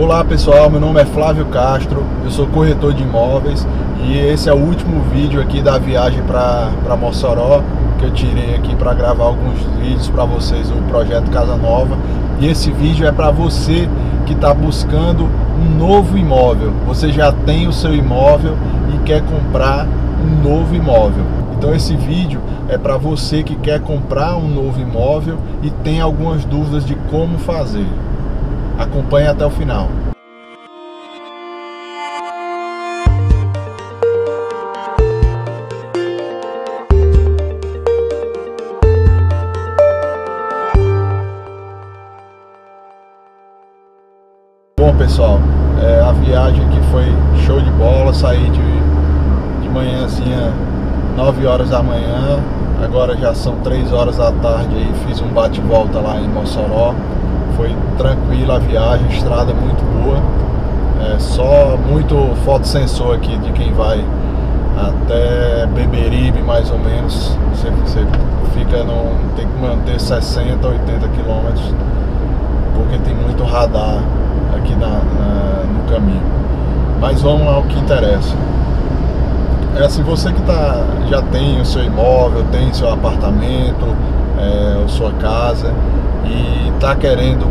Olá pessoal, meu nome é Flávio Castro, eu sou corretor de imóveis. E esse é o último vídeo aqui da viagem para Mossoró que eu tirei aqui para gravar alguns vídeos para vocês do projeto Casa Nova. E esse vídeo é para você que está buscando um novo imóvel, você já tem o seu imóvel e quer comprar um novo imóvel. Então esse vídeo é para você que quer comprar um novo imóvel e tem algumas dúvidas de como fazer. Acompanhe até o final. Bom pessoal, é, a viagem aqui foi show de bola, saí de, de manhãzinha 9 horas da manhã, agora já são 3 horas da tarde aí, fiz um bate-volta lá em Mossoró foi tranquila a viagem, estrada muito boa. É só muito fotossensor aqui de quem vai até Beberibe mais ou menos. Você, você fica no. tem que manter 60, 80 quilômetros, porque tem muito radar aqui na, na, no caminho. Mas vamos ao que interessa. É assim, você que tá, já tem o seu imóvel, tem seu apartamento, é, sua casa e está querendo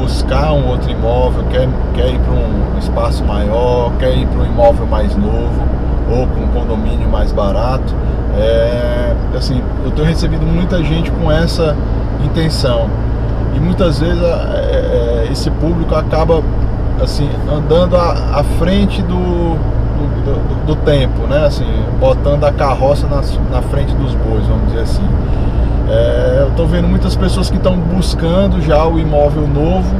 buscar um outro imóvel, quer, quer ir para um espaço maior, quer ir para um imóvel mais novo ou com um condomínio mais barato, é, assim, eu tenho recebido muita gente com essa intenção e muitas vezes é, é esse público acaba assim andando à, à frente do, do, do, do, tempo, né? Assim, botando a carroça na, na frente dos bois, vamos dizer assim. É, eu estou vendo muitas pessoas que estão buscando já o imóvel novo,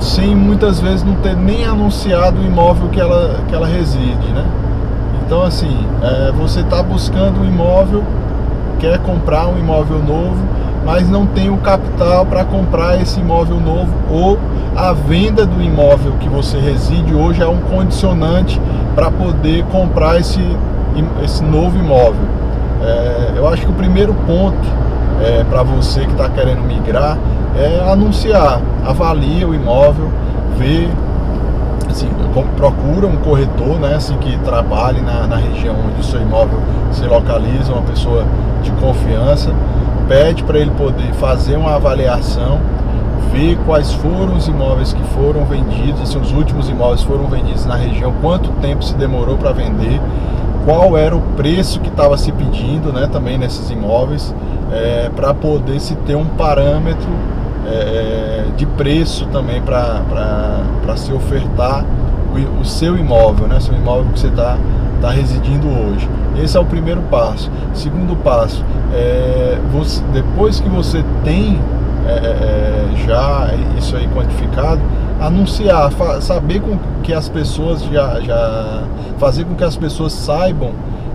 sem muitas vezes não ter nem anunciado o imóvel que ela, que ela reside, né? Então assim, é, você está buscando um imóvel, quer comprar um imóvel novo, mas não tem o capital para comprar esse imóvel novo ou a venda do imóvel que você reside hoje é um condicionante para poder comprar esse, esse novo imóvel. É, eu acho que o primeiro ponto é, para você que está querendo migrar é anunciar, avalia o imóvel, vê, assim, procura um corretor, né, assim, que trabalhe na, na região onde o seu imóvel se localiza, uma pessoa de confiança, pede para ele poder fazer uma avaliação, ver quais foram os imóveis que foram vendidos, assim, os últimos imóveis foram vendidos na região, quanto tempo se demorou para vender, qual era o preço que estava se pedindo, né, também nesses imóveis, é, para poder se ter um parâmetro é, de preço também para se ofertar o, o, seu imóvel, né, seu imóvel que você está tá residindo hoje. Esse é o primeiro passo. Segundo passo, é, você, depois que você tem é, é, já isso aí quantificado, anunciar, saber com que as pessoas já, já fazer com que as pessoas saibam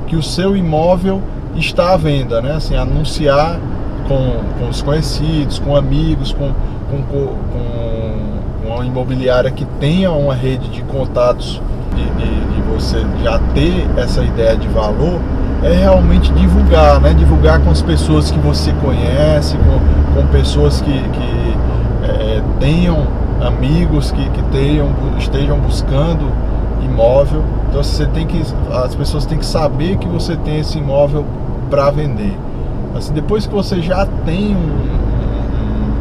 que o seu imóvel está à venda, né? Assim, anunciar com, com os conhecidos, com amigos, com, com, com, uma imobiliária que tenha uma rede de contatos de, de, de, você já ter essa ideia de valor, é realmente divulgar, né? Divulgar com as pessoas que você conhece, com, com pessoas que, que é, tenham amigos que, que tenham, estejam buscando imóvel. Então você tem que. As pessoas têm que saber que você tem esse imóvel para vender. Assim, depois que você já tem um,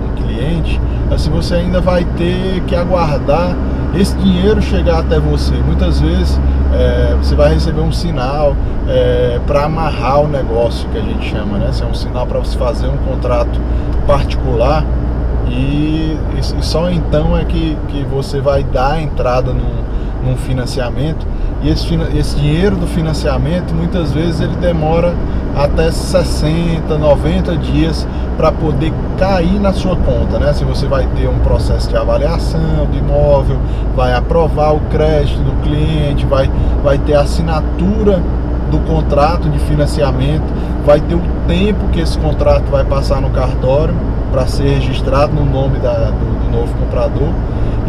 um, cliente, assim você ainda vai ter que aguardar esse dinheiro chegar até você. Muitas vezes é, você vai receber um sinal é, para amarrar o negócio que a gente chama, né? Esse é um sinal para você fazer um contrato particular e, e, só então é que, que você vai dar a entrada num, num financiamento e esse, esse dinheiro do financiamento muitas vezes ele demora até 60, 90 dias para poder cair na sua conta, né? Se você vai ter um processo de avaliação do imóvel, vai aprovar o crédito do cliente, vai, vai ter a assinatura do contrato de financiamento, vai ter o tempo que esse contrato vai passar no cartório para ser registrado no nome da, do, do, novo comprador.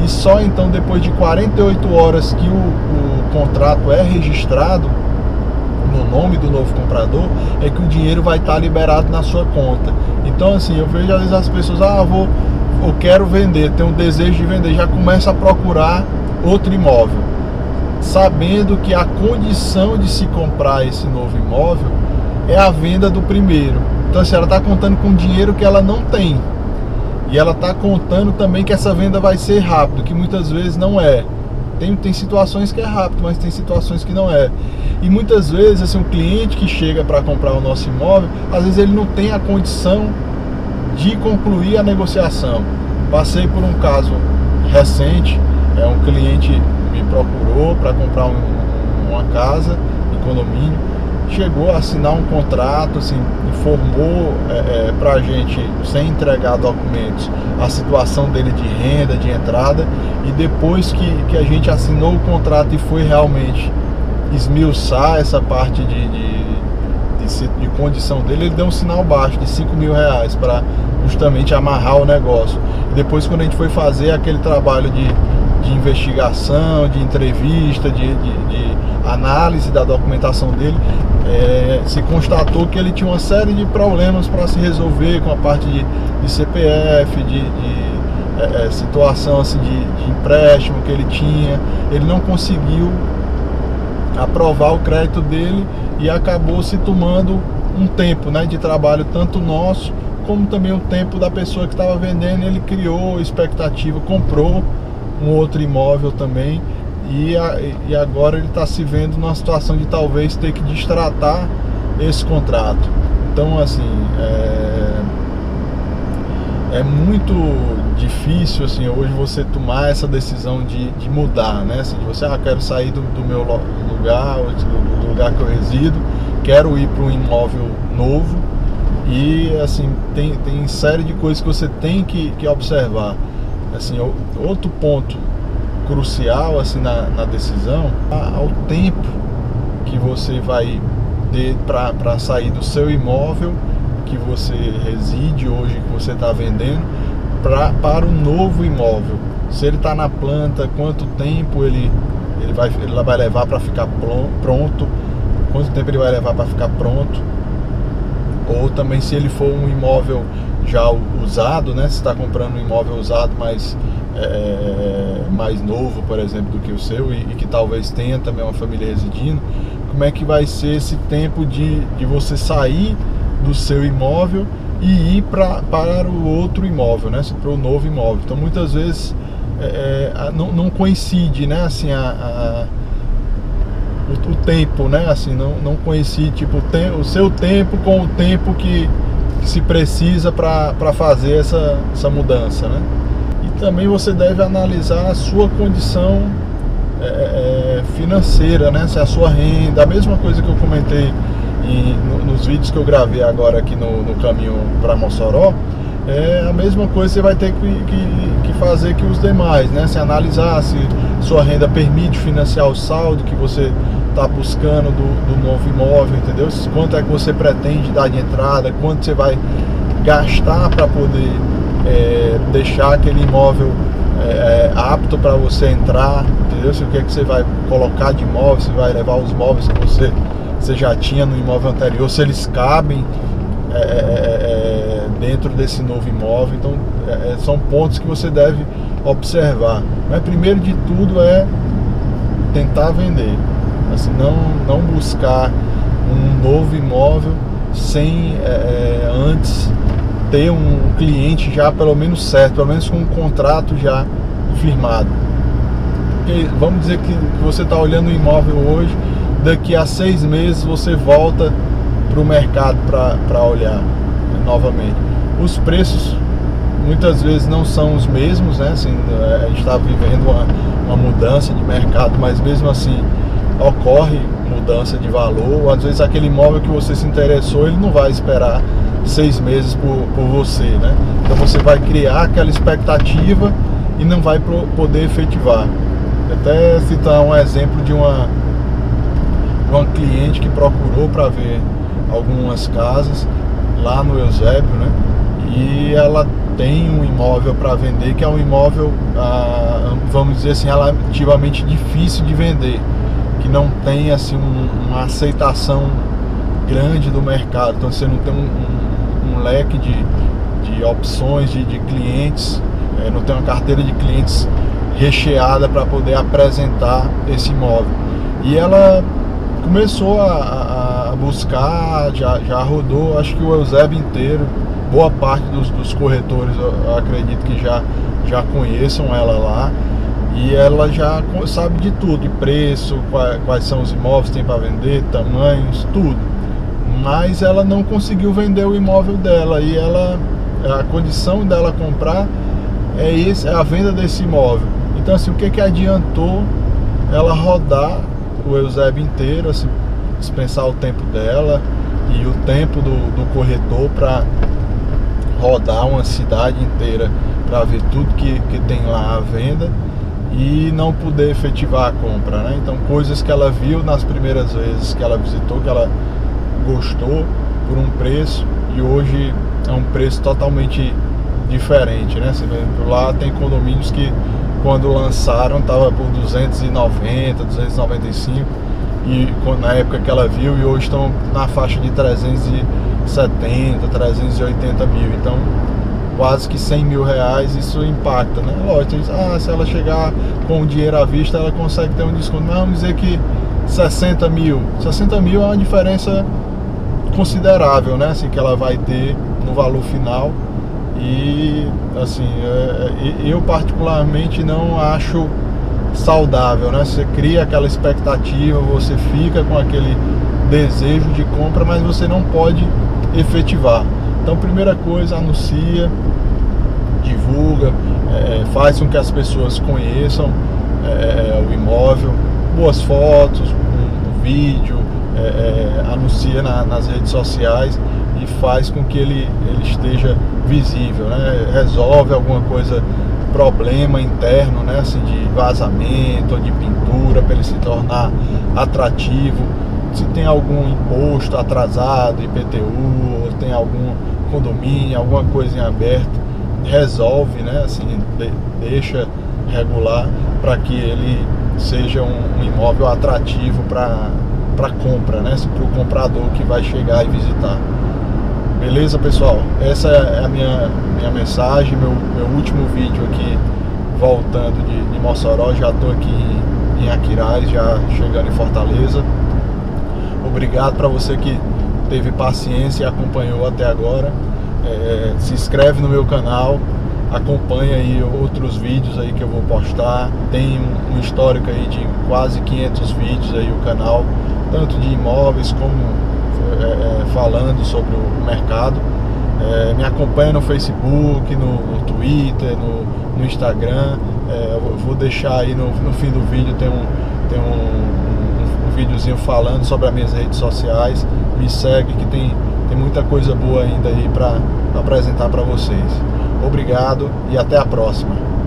E só então depois de 48 horas que o, o contrato é registrado no nome do novo comprador, é que o dinheiro vai estar liberado na sua conta. Então assim, eu vejo às vezes as pessoas, ah, vou, eu quero vender, tenho um desejo de vender, já começa a procurar outro imóvel, sabendo que a condição de se comprar esse novo imóvel é a venda do primeiro. Então, se assim, ela está contando com dinheiro que ela não tem. E ela está contando também que essa venda vai ser rápido, que muitas vezes não é. Tem, tem situações que é rápido, mas tem situações que não é. E muitas vezes, assim, um cliente que chega para comprar o nosso imóvel, às vezes ele não tem a condição de concluir a negociação. Passei por um caso recente, é um cliente me procurou para comprar um, uma casa em condomínio chegou a assinar um contrato, assim, informou é, é, para a gente, sem entregar documentos, a situação dele de renda, de entrada, e depois que, que a gente assinou o contrato e foi realmente esmiuçar essa parte de, de, de, de condição dele, ele deu um sinal baixo de 5 mil reais para justamente amarrar o negócio. E depois, quando a gente foi fazer aquele trabalho de, de investigação, de entrevista, de, de, de análise da documentação dele, é, se constatou que ele tinha uma série de problemas para se resolver com a parte de, de CPF, de, de é, é, situação assim, de, empréstimo que ele tinha. Ele não conseguiu aprovar o crédito dele e acabou se tomando um tempo né, de trabalho, tanto nosso como também o tempo da pessoa que estava vendendo. Ele criou expectativa, comprou um outro imóvel também e, a, e agora ele está se vendo numa situação de talvez ter que destratar esse contrato. Então, assim, é, é muito difícil assim hoje você tomar essa decisão de, de mudar, né? Assim, de você, ah, quero sair do, do meu lugar, do lugar que eu resido, quero ir para um imóvel novo e assim tem, tem série de coisas que você tem que, que observar. Assim, outro ponto crucial assim na, na decisão ao tempo que você vai ter para sair do seu imóvel que você reside hoje, que você está vendendo, pra, para um novo imóvel. Se ele está na planta, quanto tempo ele, ele, vai, ele vai levar para ficar pronto, quanto tempo ele vai levar para ficar pronto. Ou também se ele for um imóvel já usado, né? Se está comprando um imóvel usado, mas é, mais novo, por exemplo, do que o seu e, e, que talvez tenha também uma família residindo, como é que vai ser esse tempo de, de você sair do seu imóvel e ir pra, para o outro imóvel, né? Para o novo imóvel. Então muitas vezes é, é não, não, coincide, né? Assim, a, a o, o, tempo, né? Assim, não, não coincide tipo, o, seu tempo com o tempo que se precisa para fazer essa, essa mudança, né? também você deve analisar a sua condição é, é, financeira, né? Se a sua renda, a mesma coisa que eu comentei em, nos vídeos que eu gravei agora aqui no, no caminho para Mossoró, é a mesma coisa você vai ter que, que, que, fazer que os demais, né? Se analisar se sua renda permite financiar o saldo que você está buscando do, do novo imóvel, entendeu? Quanto é que você pretende dar de entrada, quanto você vai gastar para poder é, deixar aquele imóvel é, é apto para você entrar, entendeu? Se o que, é que você vai colocar de imóvel, se vai levar os móveis que você, você já tinha no imóvel anterior, se eles cabem é, é, é dentro desse novo imóvel. Então são pontos que você deve observar. Mas primeiro de tudo é tentar vender. Assim, não, não buscar um novo imóvel sem antes ter um cliente já pelo menos certo, pelo menos com um contrato já firmado. Vamos dizer que você está olhando o imóvel hoje, daqui a seis meses você volta para o mercado para olhar novamente. Os preços muitas vezes não são os mesmos, né? Assim, a gente está vivendo uma, uma mudança de mercado, mas mesmo assim ocorre mudança de valor. Às vezes aquele imóvel que você se interessou, ele não vai esperar seis meses por, por você, né? Então você vai criar aquela expectativa e não vai pro, poder efetivar. Até citar um exemplo de uma, uma cliente que procurou para ver algumas casas lá no Eusébio, né? E ela tem um imóvel para vender que é um imóvel, ah, vamos dizer assim, relativamente difícil de vender, que não tem assim um, uma aceitação grande do mercado. Então você não tem um, um um leque de, de opções de, de clientes, é, não tem uma carteira de clientes recheada para poder apresentar esse imóvel. E ela começou a, a buscar, já, já rodou, acho que o Eusébio inteiro, boa parte dos, dos corretores, eu acredito que já, já conheçam ela lá. E ela já sabe de tudo, de preço, quais, são os imóveis que tem para vender, tamanhos, tudo. Mas ela não conseguiu vender o imóvel dela e ela a condição dela comprar é, esse, é a venda desse imóvel. Então assim, o que que adiantou ela rodar o Eusébio inteiro, assim, dispensar o tempo dela e o tempo do, do corretor para rodar uma cidade inteira para ver tudo que, que tem lá à venda e não poder efetivar a compra, né? Então coisas que ela viu nas primeiras vezes que ela visitou, que ela gostou por um preço e hoje é um preço totalmente diferente, né? Você vê, lá tem condomínios que quando lançaram estava por 290, 295 e na época que ela viu e hoje estão na faixa de 370, 380 mil. Então quase que 100 mil reais, isso impacta, né? Lógico, ah, se ela chegar com o dinheiro à vista, ela consegue ter um desconto. Mas vamos dizer que 60 mil. 60 mil é uma diferença considerável, né? Assim, que ela vai ter no valor final. E assim, é, é eu particularmente não acho saudável, né? Você cria aquela expectativa, você fica com aquele desejo de compra, mas você não pode efetivar. Então, primeira coisa, anuncia, divulga, é, faz com que as pessoas conheçam é, o imóvel, boas fotos, um, um vídeo, é, é, anuncia na, nas redes sociais e faz com que ele, ele esteja visível, né? resolve alguma coisa, problema interno, né? assim, de vazamento de pintura para ele se tornar atrativo se tem algum imposto atrasado, IPTU, tem algum condomínio, alguma coisa em aberto, resolve, né? Assim, de, deixa regular para que ele seja um, um imóvel atrativo para compra, né? Para o comprador que vai chegar e visitar. Beleza, pessoal? Essa é a minha, minha mensagem, meu, meu último vídeo aqui voltando de, de Mossoró. Já estou aqui em, em Aquiraz, já chegando em Fortaleza. Obrigado para você que teve paciência e acompanhou até agora. É, se inscreve no meu canal, acompanha aí outros vídeos aí que eu vou postar. Tem um, histórico aí de quase 500 vídeos aí o canal, tanto de imóveis como é, é, falando sobre o mercado. É, me acompanha no Facebook, no, no Twitter, no, no Instagram. É, eu vou deixar aí no, no fim do vídeo tem um, tem um videozinho falando sobre as minhas redes sociais. Me segue que tem, tem muita coisa boa ainda aí para apresentar para vocês. Obrigado e até a próxima.